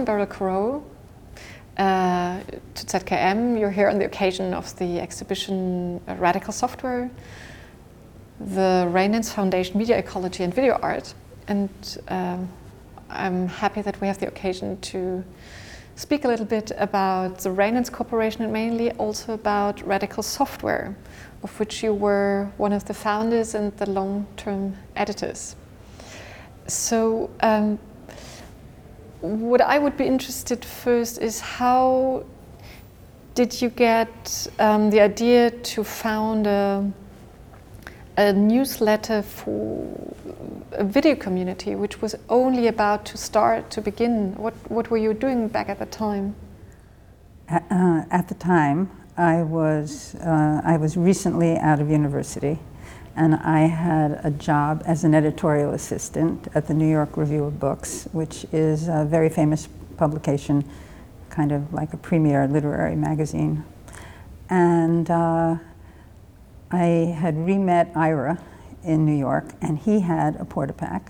welcome Beryl Korot uh, to ZKM. You're here on the occasion of the exhibition uh, Radical Software, the Raindance Foundation Media Ecology and Video Art. And um, I'm happy that we have the occasion to speak a little bit about the Raindance Corporation and mainly also about Radical Software, of which you were one of the founders and the long term editors. So, um, what I would be interested first is how did you get um, the idea to found a, a, newsletter for a video community, which was only about to start to begin? What, what were you doing back at the time? Uh, at the time, I was, uh, I was recently out of university and I had a job as an editorial assistant at the New York Review of Books, which is a very famous publication, kind of like a premier literary magazine. And uh, I had re-met Ira in New York, and he had a Portapak.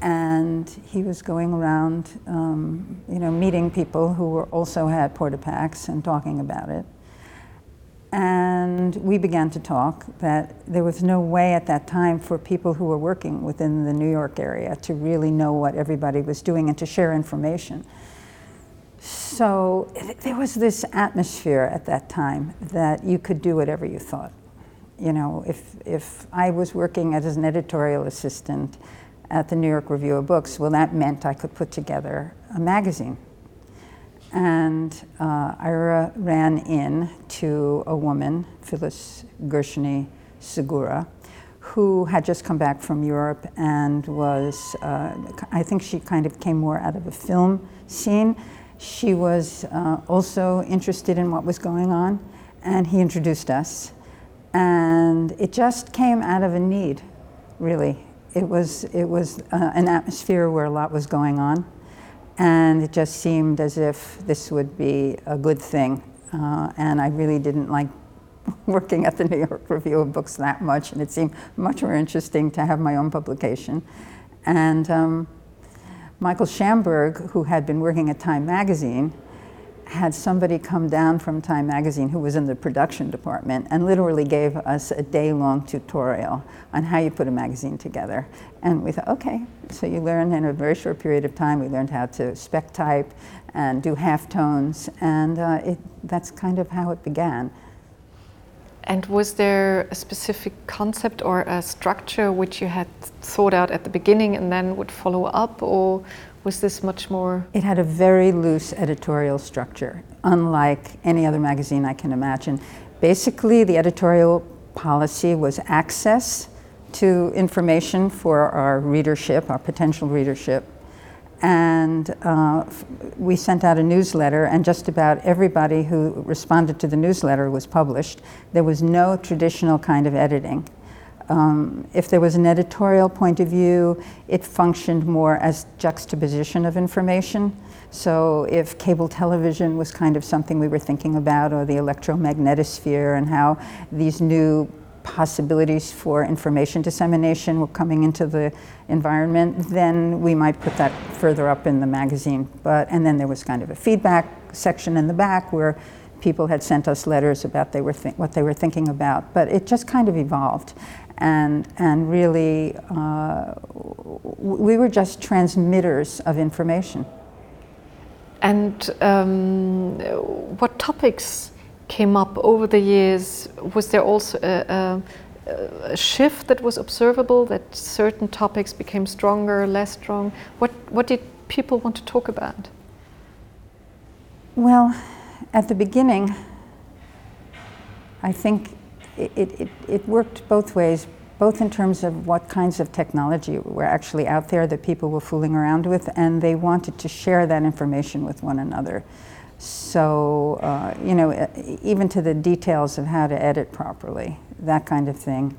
And he was going around, um, you know, meeting people who were also had Portapaks and talking about it. And we began to talk that there was no way at that time for people who were working within the New York area to really know what everybody was doing and to share information. So there was this atmosphere at that time that you could do whatever you thought. You know, if, if I was working as an editorial assistant at the New York Review of Books, well, that meant I could put together a magazine and uh, Ira ran in to a woman, Phyllis Gershuny Segura, who had just come back from Europe and was, uh, I think she kind of came more out of a film scene. She was uh, also interested in what was going on, and he introduced us. And it just came out of a need, really. It was, it was uh, an atmosphere where a lot was going on and it just seemed as if this would be a good thing. Uh, and I really didn't like working at the New York Review of Books that much, and it seemed much more interesting to have my own publication. And um, Michael Shamberg, who had been working at Time Magazine, had somebody come down from Time Magazine who was in the production department and literally gave us a day long tutorial on how you put a magazine together. And we thought, okay, so you learn in a very short period of time. We learned how to spec type and do halftones, and uh, it, that's kind of how it began. And was there a specific concept or a structure which you had thought out at the beginning and then would follow up, or was this much more? It had a very loose editorial structure, unlike any other magazine I can imagine. Basically, the editorial policy was access to information for our readership, our potential readership. And uh, we sent out a newsletter, and just about everybody who responded to the newsletter was published. There was no traditional kind of editing. Um, if there was an editorial point of view, it functioned more as juxtaposition of information. So if cable television was kind of something we were thinking about, or the electromagnetosphere and how these new possibilities for information dissemination were coming into the environment, then we might put that further up in the magazine. But and then there was kind of a feedback section in the back where people had sent us letters about they were what they were thinking about. But it just kind of evolved and, and really uh, we were just transmitters of information. And um, what topics came up over the years? Was there also a, a, a, shift that was observable that certain topics became stronger, less strong? What, what did people want to talk about? Well, at the beginning, I think it, it, it worked both ways, both in terms of what kinds of technology were actually out there that people were fooling around with, and they wanted to share that information with one another. So, uh, you know, even to the details of how to edit properly, that kind of thing.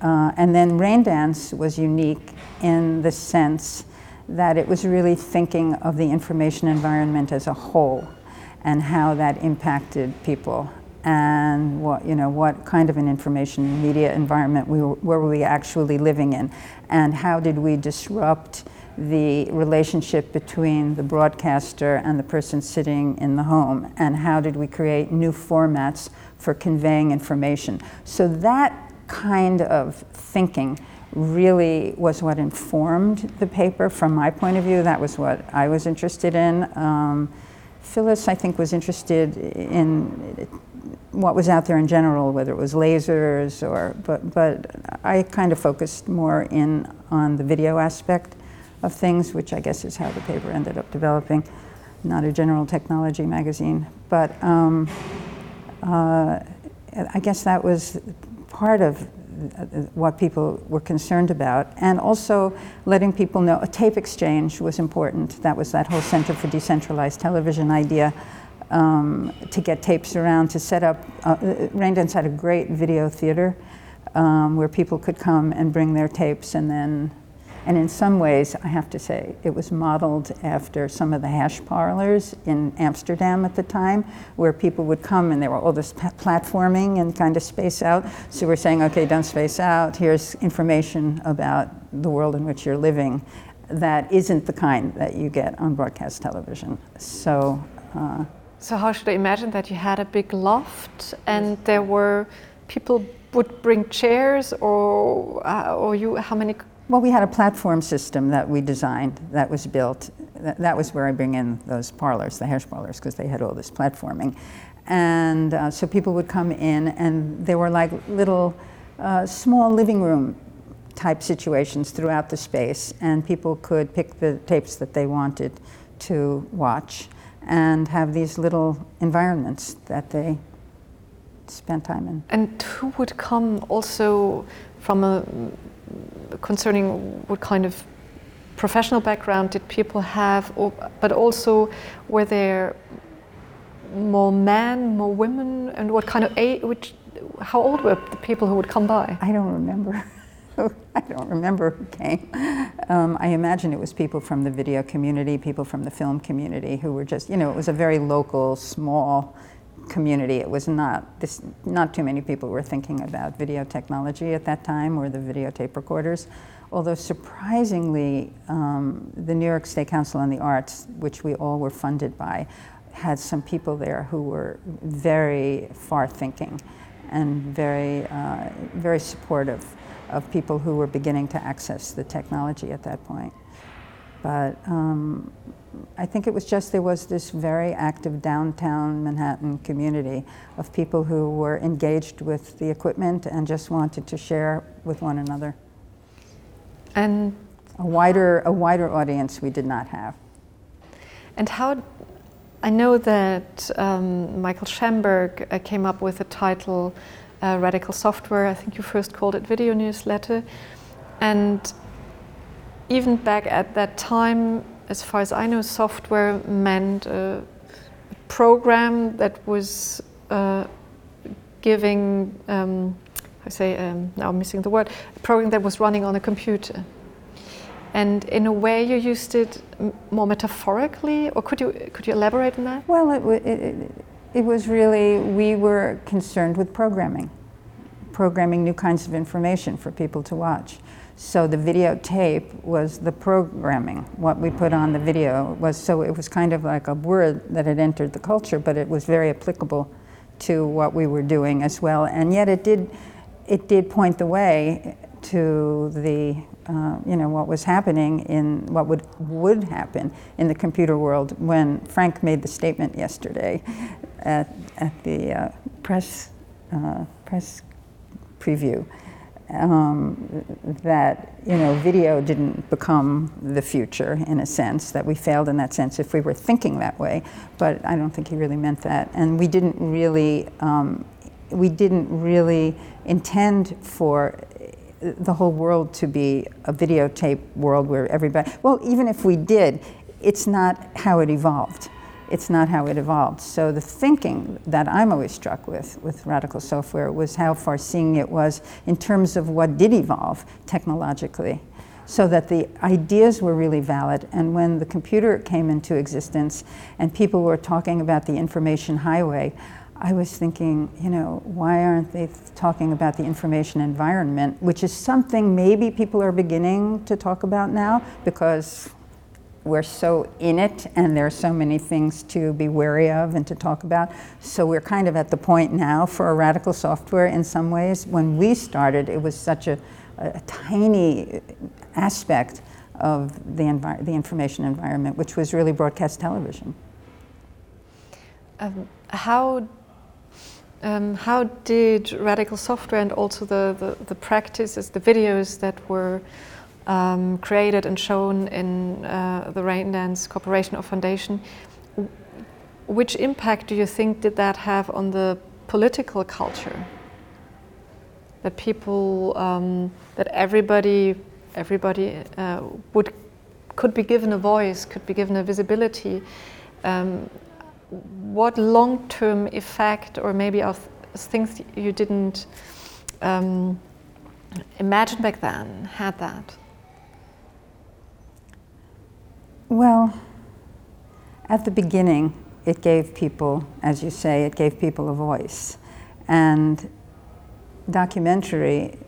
Uh, and then Raindance was unique in the sense that it was really thinking of the information environment as a whole and how that impacted people and what you know what kind of an information media environment we were, were we actually living in and how did we disrupt the relationship between the broadcaster and the person sitting in the home, and how did we create new formats for conveying information. So that kind of thinking really was what informed the paper from my point of view. That was what I was interested in. Um, Phyllis, I think, was interested in what was out there in general, whether it was lasers or, but, but I kind of focused more in on the video aspect of things, which I guess is how the paper ended up developing, not a general technology magazine. But um, uh, I guess that was part of what people were concerned about. And also letting people know a tape exchange was important. That was that whole Center for Decentralized Television idea um, to get tapes around, to set up. Uh, Raindance had a great video theater um, where people could come and bring their tapes and then and in some ways, I have to say, it was modeled after some of the hash parlors in Amsterdam at the time, where people would come and there were all this platforming and kind of space out. So we're saying, okay, don't space out. Here's information about the world in which you're living that isn't the kind that you get on broadcast television. So. Uh, so how should I imagine that you had a big loft and there were people would bring chairs or uh, or you how many well, we had a platform system that we designed that was built. That, that was where I bring in those parlors, the hash parlors, because they had all this platforming. And uh, so people would come in, and there were like little uh, small living room type situations throughout the space, and people could pick the tapes that they wanted to watch and have these little environments that they spent time in. And who would come also from a concerning what kind of professional background did people have, or, but also were there more men, more women, and what kind of age, which, how old were the people who would come by? I don't remember. I don't remember who came. Um, I imagine it was people from the video community, people from the film community who were just, you know, it was a very local, small community. It was not this, not too many people were thinking about video technology at that time or the videotape recorders. Although surprisingly, um, the New York State Council on the Arts, which we all were funded by, had some people there who were very far thinking and very, uh, very supportive of people who were beginning to access the technology at that point. But um, I think it was just there was this very active downtown Manhattan community of people who were engaged with the equipment and just wanted to share with one another. And a wider, a wider audience we did not have. And how, I know that um, Michael Shamberg uh, came up with the title uh, Radical Software. I think you first called it Video Newsletter. And even back at that time, as far as I know, software meant a program that was uh, giving, um, I say, um, now I'm missing the word, a program that was running on a computer. And in a way, you used it more metaphorically, or could you could you elaborate on that? Well, it, it, it was really we were concerned with programming, programming new kinds of information for people to watch. So the videotape was the programming. What we put on the video was so it was kind of like a word that had entered the culture, but it was very applicable to what we were doing as well. And yet it did it did point the way to the uh, you know what was happening in what would would happen in the computer world when Frank made the statement yesterday at at the uh, press uh, press preview um, that you know video didn't become the future in a sense that we failed in that sense if we were thinking that way but I don't think he really meant that. And we didn't really um, we didn't really intend for the whole world to be a videotape world where everybody well even if we did it's not how it evolved it's not how it evolved. So the thinking that I'm always struck with with radical software was how far seeing it was in terms of what did evolve technologically. So that the ideas were really valid. And when the computer came into existence and people were talking about the information highway, I was thinking, you know, why aren't they talking about the information environment, which is something maybe people are beginning to talk about now because we're so in it and there are so many things to be wary of and to talk about. So we're kind of at the point now for a radical software in some ways. When we started, it was such a, a tiny aspect of the, envi- the information environment, which was really broadcast television. Um, how um, how did radical software and also the, the, the practices, the videos that were um, created and shown in uh, the Raindance Corporation or Foundation. Which impact do you think did that have on the political culture? That people, um, that everybody, everybody uh, would could be given a voice, could be given a visibility. Um, what long-term effect, or maybe of things you didn't um, imagine back then, had that? Well, at the beginning, it gave people, as you say, it gave people a voice. And documentary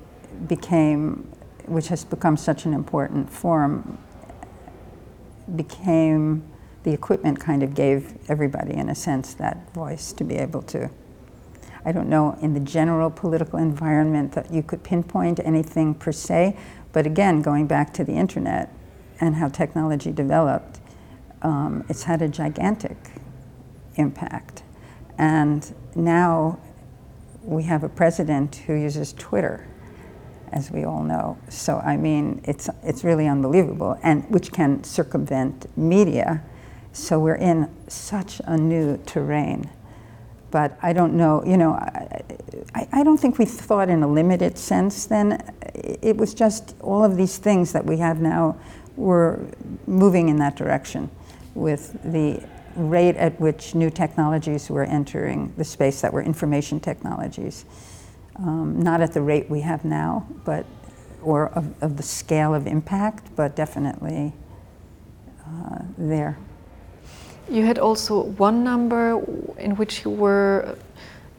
became, which has become such an important form, became the equipment kind of gave everybody, in a sense, that voice to be able to. I don't know in the general political environment that you could pinpoint anything per se, but again, going back to the internet, and how technology developed, um, it's had a gigantic impact. And now we have a president who uses Twitter, as we all know. So, I mean, it's, it's really unbelievable, and which can circumvent media. So, we're in such a new terrain. But I don't know, you know, I, I, don't think we thought in a limited sense then. It was just all of these things that we have now were moving in that direction with the rate at which new technologies were entering the space that were information technologies. Um, not at the rate we have now, but or of, of the scale of impact, but definitely uh, there. You had also one number in which you were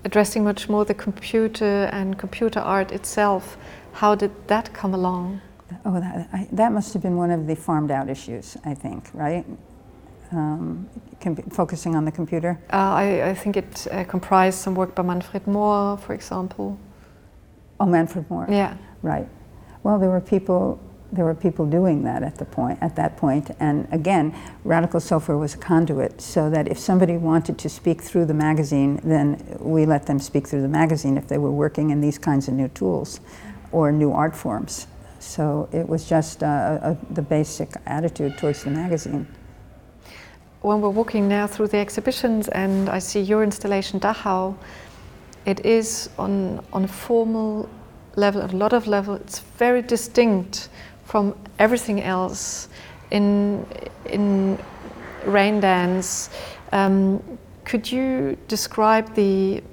addressing much more the computer and computer art itself. How did that come along? Oh, that, I, that must have been one of the farmed out issues, I think, right? Um, focusing on the computer? Uh, I, I, think it uh, comprised some work by Manfred Mohr, for example. Oh, Manfred Mohr. Yeah. Right. Well, there were people. There were people doing that at the point. At that point, and again, Radical Software was a conduit, so that if somebody wanted to speak through the magazine, then we let them speak through the magazine if they were working in these kinds of new tools or new art forms. So it was just uh, a, the basic attitude towards the magazine. When we're walking now through the exhibitions and I see your installation Dachau, it is on, on a formal level, a lot of level, it's very distinct from everything else in, in rain dance. Um, could you describe the,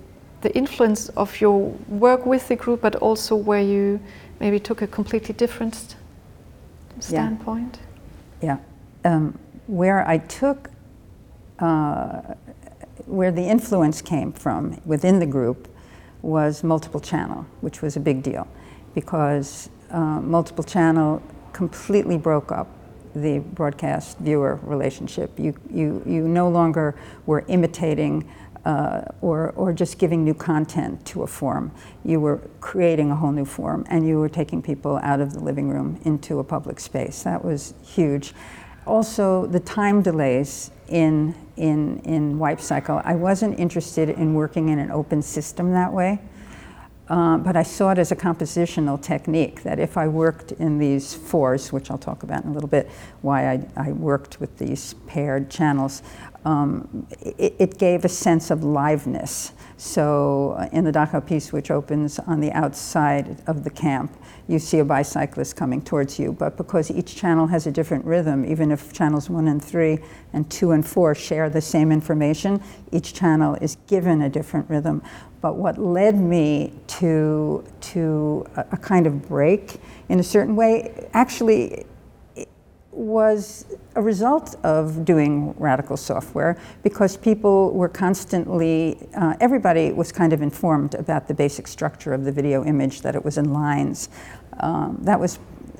the influence of your work with the group, but also where you maybe took a completely different standpoint? Yeah. yeah. Um, where I took, uh, where the influence came from within the group was multiple channel, which was a big deal because uh, multiple channel completely broke up the broadcast viewer relationship. You, you, you no longer were imitating uh, or, or just giving new content to a form. You were creating a whole new form and you were taking people out of the living room into a public space. That was huge. Also, the time delays in, in, in Wipe Cycle. I wasn't interested in working in an open system that way. Um, but I saw it as a compositional technique that if I worked in these fours, which I'll talk about in a little bit, why I, I worked with these paired channels, um, it, it, gave a sense of liveness. So uh, in the Dachau piece, which opens on the outside of the camp, you see a bicyclist coming towards you. But because each channel has a different rhythm, even if channels one and three and two and four share the same information, each channel is given a different rhythm. But what led me to, to a, a kind of break in a certain way, actually, was a result of doing radical software because people were constantly, uh, everybody was kind of informed about the basic structure of the video image, that it was in lines. Um, that was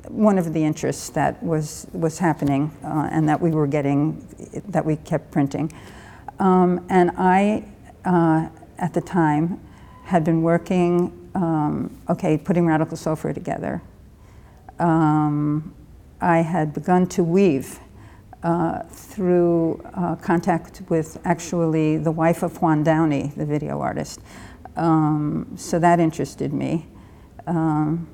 one of the interests that was, was happening uh, and that we were getting, that we kept printing. Um, and I, uh, at the time, had been working, um, okay, putting radical software together. Um, I had begun to weave uh, through uh, contact with actually the wife of Juan Downey, the video artist. Um, so that interested me. Um,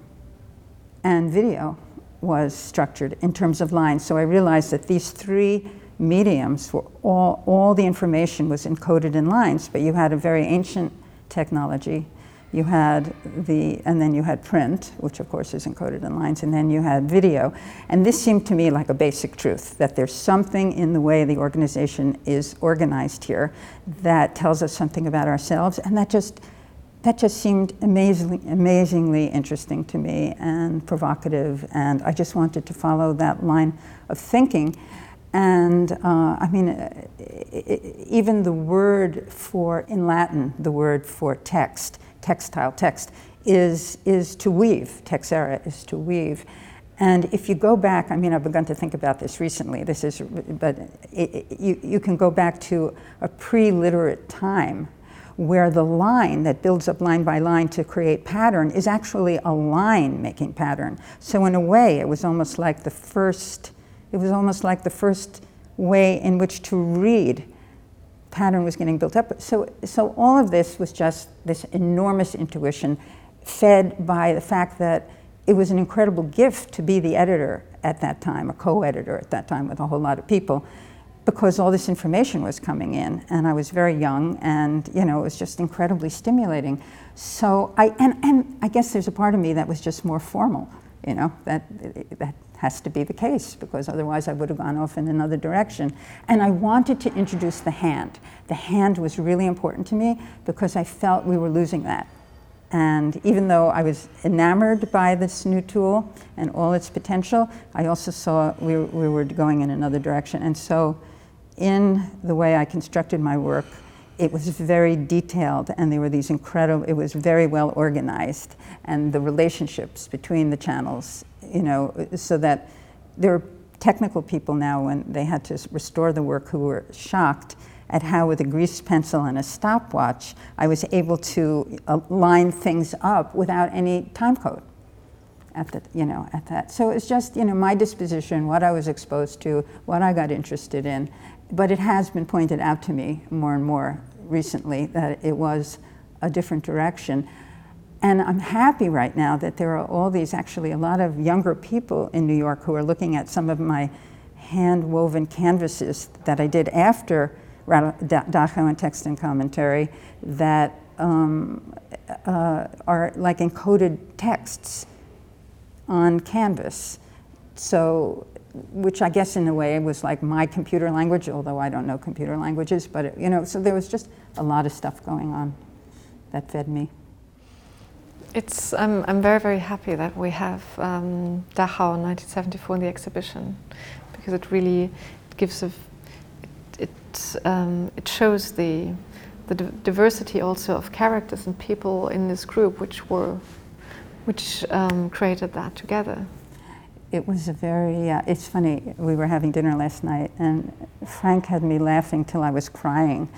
and video was structured in terms of lines. So I realized that these three mediums were all, all the information was encoded in lines, but you had a very ancient technology. You had the, and then you had print, which of course is encoded in lines, and then you had video. And this seemed to me like a basic truth that there's something in the way the organization is organized here that tells us something about ourselves, and that just that just seemed amazingly, amazingly interesting to me and provocative, and I just wanted to follow that line of thinking. And uh, I mean, even the word for, in Latin, the word for text, textile text, is, is to weave. Texere is to weave. And if you go back, I mean, I've begun to think about this recently, this is, but it, it, you, you can go back to a pre literate time where the line that builds up line by line to create pattern is actually a line making pattern. So in a way, it was almost like the first, it was almost like the first way in which to read pattern was getting built up. So, so all of this was just this enormous intuition fed by the fact that it was an incredible gift to be the editor at that time, a co-editor at that time with a whole lot of people because all this information was coming in and I was very young and you know it was just incredibly stimulating. So I and, and I guess there's a part of me that was just more formal, you know, that that has to be the case because otherwise I would have gone off in another direction. And I wanted to introduce the hand. The hand was really important to me because I felt we were losing that. And even though I was enamored by this new tool and all its potential, I also saw we, we were going in another direction. And so in the way I constructed my work, it was very detailed and there were these incredible, it was very well organized and the relationships between the channels, you know, so that there are technical people now when they had to restore the work who were shocked at how with a grease pencil and a stopwatch I was able to uh, line things up without any time code at the, you know, at that. So it's just, you know, my disposition, what I was exposed to, what I got interested in, but it has been pointed out to me more and more recently that it was a different direction. And I'm happy right now that there are all these, actually, a lot of younger people in New York who are looking at some of my hand woven canvases that I did after Dachau and Text and Commentary that um, uh, are like encoded texts on canvas. So which I guess in a way was like my computer language, although I don't know computer languages, but it, you know, so there was just a lot of stuff going on that fed me. It's, I'm, I'm very, very happy that we have um, Dachau 1974 in the exhibition because it really gives a, it, it, um, it shows the, the diversity also of characters and people in this group which were, which um, created that together it was a very, uh, it's funny, we were having dinner last night and Frank had me laughing till I was crying.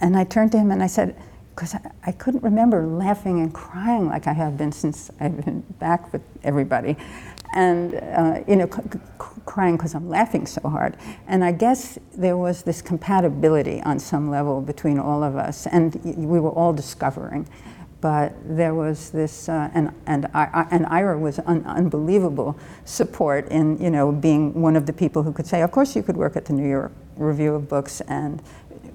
And I turned to him and I said, because I, I, couldn't remember laughing and crying like I have been since I've been back with everybody. And, uh, you know, crying because I'm laughing so hard. And I guess there was this compatibility on some level between all of us, and we were all discovering but there was this, uh, and, and, I, and Ira was un, unbelievable support in, you know, being one of the people who could say, of course you could work at the New York Review of Books and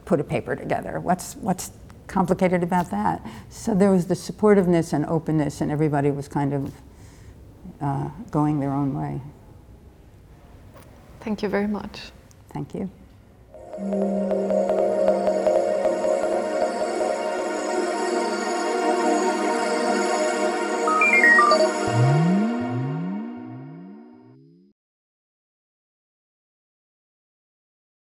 put a paper together. What's, what's complicated about that? So there was the supportiveness and openness and everybody was kind of uh, going their own way. Thank you very much. Thank you.